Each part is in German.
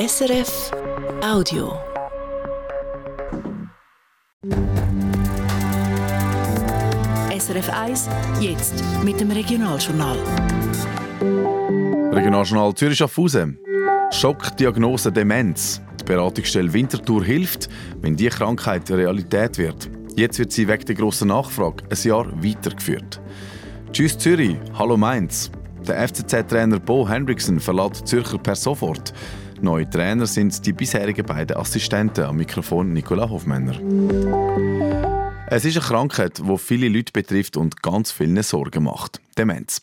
SRF Audio. SRF 1, jetzt mit dem Regionaljournal. Regionaljournal Zürich Schaffhausen. Schockdiagnose Demenz. Die Beratungsstelle Winterthur hilft, wenn die Krankheit Realität wird. Jetzt wird sie wegen der grossen Nachfrage ein Jahr weitergeführt. Tschüss Zürich, hallo Mainz. Der FCZ-Trainer Bo Hendrickson verlässt Zürcher per sofort. Neue Trainer sind die bisherigen beiden Assistenten am Mikrofon Nicola Hofmänner. Es ist eine Krankheit, die viele Leute betrifft und ganz vielen Sorgen macht. Demenz.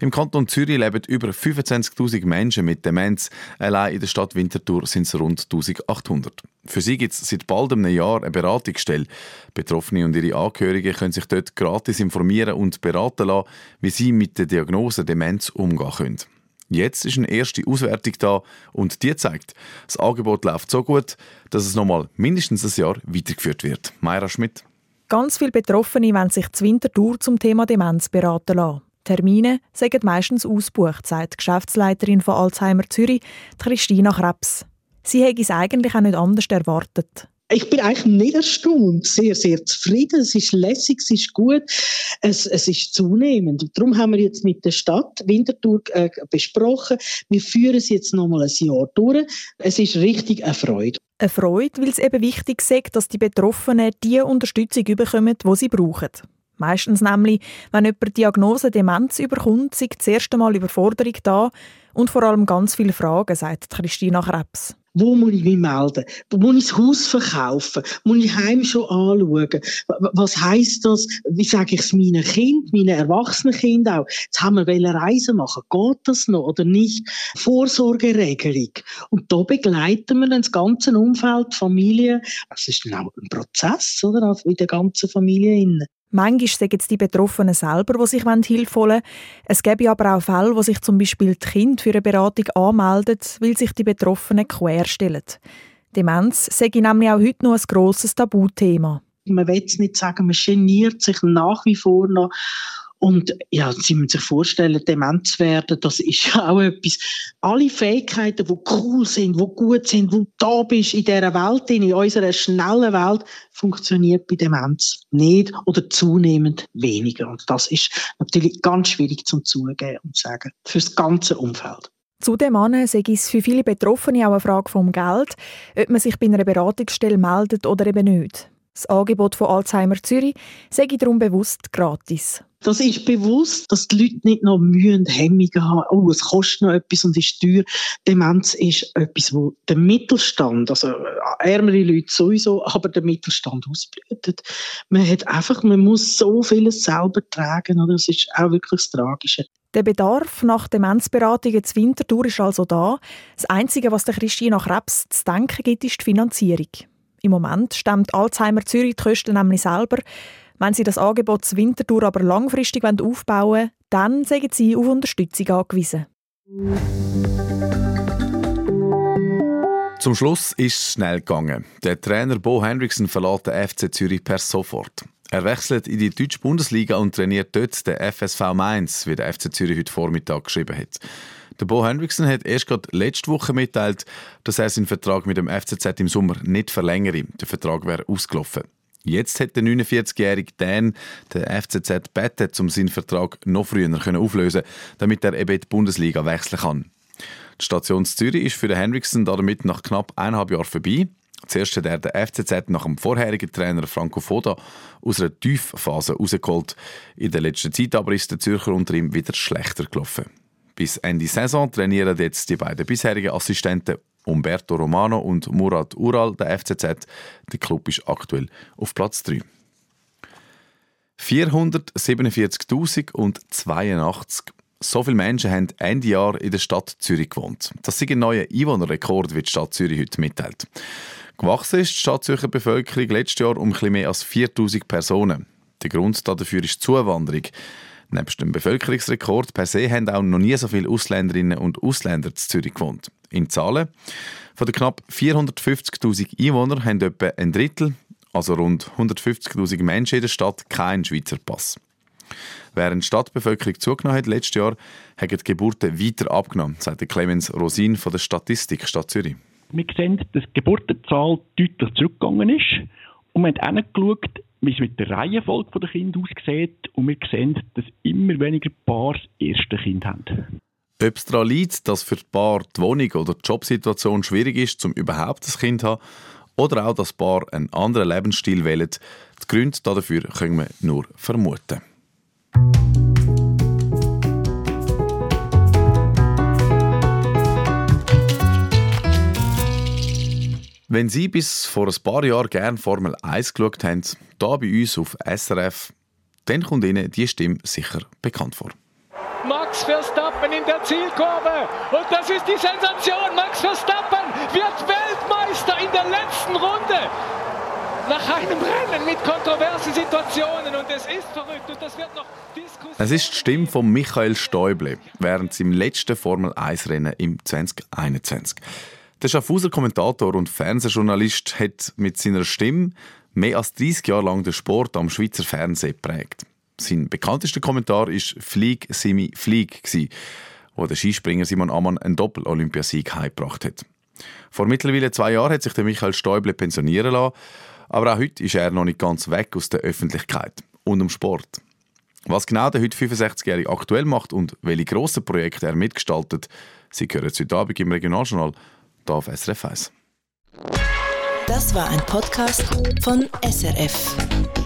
Im Kanton Zürich leben über 25.000 Menschen mit Demenz. Allein in der Stadt Winterthur sind es rund 1800. Für sie gibt es seit bald einem Jahr eine Beratungsstelle. Betroffene und ihre Angehörigen können sich dort gratis informieren und beraten lassen, wie sie mit der Diagnose Demenz umgehen können. Jetzt ist eine erste Auswertung da und die zeigt, das Angebot läuft so gut, dass es nochmal mindestens ein Jahr weitergeführt wird. Mayra Schmidt. Ganz viele Betroffene wollen sich zur Wintertour zum Thema Demenz beraten lassen. Termine sind meistens ausgebucht, sagt die Geschäftsleiterin von Alzheimer Zürich, Christina Krebs. Sie hätte es eigentlich auch nicht anders erwartet. Ich bin eigentlich nicht erstaunt, sehr, sehr zufrieden. Es ist lässig, es ist gut, es, es ist zunehmend. Darum haben wir jetzt mit der Stadt Winterthur äh, besprochen. Wir führen es jetzt noch mal ein Jahr durch. Es ist richtig eine Freude. Eine Freude, weil es eben wichtig ist, dass die Betroffenen die Unterstützung bekommen, die sie brauchen. Meistens nämlich, wenn jemand die Diagnose Demenz überkommt, sind das erste Mal Überforderung da und vor allem ganz viele Fragen, sagt Christina Krebs. Wo muss ich mich melden? Muss ich das Haus verkaufen? Muss ich Heim schon anschauen? Was heisst das? Wie sage ich es meinen Kind, meinen erwachsenen Kind auch? Jetzt haben wir Reisen machen. Geht das noch oder nicht? Vorsorgeregelung. Und da begleiten wir dann das ganze Umfeld, Familie. Das ist dann auch ein Prozess, oder? In der ganzen Familie. Manchmal sagen es die Betroffenen selber, die sich Hilfe holen wollen. Es gäbe aber auch Fälle, wo sich zum Beispiel die Kinder für eine Beratung anmelden, weil sich die Betroffenen querstellen. Demenz sei nämlich auch heute noch ein grosses Tabuthema. Man will nicht sagen, man geniert sich nach wie vor noch und ja, Sie müssen sich vorstellen, dement zu werden, das ist auch etwas. Alle Fähigkeiten, die cool sind, die gut sind, wo da bist in dieser Welt, in unserer schnellen Welt, funktioniert bei Demenz nicht oder zunehmend weniger. Und das ist natürlich ganz schwierig zum Zugeben und zu sagen, für das ganze Umfeld. Zudem sei es für viele Betroffene auch eine Frage vom Geld, ob man sich bei einer Beratungsstelle meldet oder eben nicht. Das Angebot von Alzheimer Zürich sei darum bewusst gratis. Das ist bewusst, dass die Leute nicht noch Mühe und Hemmungen haben. Oh, es kostet noch etwas und ist teuer. Demenz ist etwas, wo der Mittelstand, also ärmere Leute sowieso, aber der Mittelstand ausbreitet. Man hat einfach, man muss so vieles selber tragen, oder? Das ist auch wirklich das Tragische. Der Bedarf nach Demenzberatungen zu Winterthur ist also da. Das Einzige, was der Christina Krebs zu denken gibt, ist die Finanzierung. Im Moment stemmt Alzheimer Zürich die Kosten nämlich selber. Wenn sie das Angebot zur Wintertour aber langfristig aufbauen wollen, dann sind sie auf Unterstützung angewiesen. Zum Schluss ist es schnell gegangen. Der Trainer Bo Hendrickson verlässt den FC Zürich per sofort. Er wechselt in die deutsche Bundesliga und trainiert dort den FSV Mainz, wie der FC Zürich heute Vormittag geschrieben hat. Der Bo Hendrickson hat erst gerade letzte Woche mitteilt, dass er seinen Vertrag mit dem FCZ im Sommer nicht verlängere. Der Vertrag wäre ausgelaufen. Jetzt hat der 49-jährige Dan den FCZ gebeten, um seinen Vertrag noch früher auflösen damit er eben die Bundesliga wechseln kann. Die Station Zürich ist für den Hendrickson damit nach knapp eineinhalb Jahren vorbei. Zuerst hat er den FCZ nach dem vorherigen Trainer Franco Foda aus einer Tiefphase rausgeholt. In der letzten Zeit aber ist der Zürcher unter ihm wieder schlechter gelaufen. Bis Ende Saison trainieren jetzt die beiden bisherigen Assistenten Umberto Romano und Murat Ural der FCZ. Der Club ist aktuell auf Platz 3. 447.082 so viele Menschen haben Ende Jahr in der Stadt Zürich gewohnt. Das ist ein neuer Einwohnerrekord, wie die Stadt Zürich heute mitteilt. Gewachsen ist die Stadt Zürcher Bevölkerung letztes Jahr um etwas mehr als 4000 Personen. Der Grund dafür ist die Zuwanderung. Neben dem Bevölkerungsrekord per se haben auch noch nie so viele Ausländerinnen und Ausländer in Zürich gewohnt. In Zahlen von den knapp 450.000 Einwohnern haben etwa ein Drittel, also rund 150.000 Menschen in der Stadt, keinen Schweizer Pass. Während die Stadtbevölkerung zugenommen hat letztes Jahr, haben die Geburten weiter abgenommen, sagt Clemens Rosin von der Statistik Stadt Zürich. Wir sehen, dass die Geburtenzahl deutlich zurückgegangen ist. Und wir haben angeschaut, wie es mit der Reihenfolge der Kinder aussieht. Und wir sehen, dass immer weniger Paar das erste Kind haben. Ob es daran liegt, dass für die Paar die Wohnung oder die Jobsituation schwierig ist, um überhaupt ein Kind zu haben, oder auch, dass Paar einen anderen Lebensstil wählen, die Gründe dafür können wir nur vermuten. Wenn Sie bis vor ein paar Jahren gerne Formel 1 geschaut haben, hier bei uns auf SRF, dann kommt Ihnen die Stimme sicher bekannt vor. Max Verstappen in der Zielkurve. Und das ist die Sensation. Max Verstappen wird Weltmeister in der letzten Runde. Nach einem Rennen mit kontroversen Situationen. Und es ist verrückt. Und das wird noch diskutiert. Es ist die Stimme von Michael Stäuble während seinem letzten Formel 1-Rennen im 2021. Der Schaffhauser Kommentator und Fernsehjournalist hat mit seiner Stimme mehr als 30 Jahre lang den Sport am Schweizer Fernsehen geprägt. Sein bekanntester Kommentar war Flieg, Simi, Flieg, wo der Skispringer Simon Ammann einen Doppel-Olympiasieg heimgebracht hat. Vor mittlerweile zwei Jahren hat sich der Michael Stäuble pensionieren lassen, aber auch heute ist er noch nicht ganz weg aus der Öffentlichkeit und dem Sport. Was genau der heute 65-Jährige aktuell macht und welche grossen Projekte er mitgestaltet, Sie hören heute Abend im Regionaljournal hier auf SRF 1. Das war ein Podcast von SRF.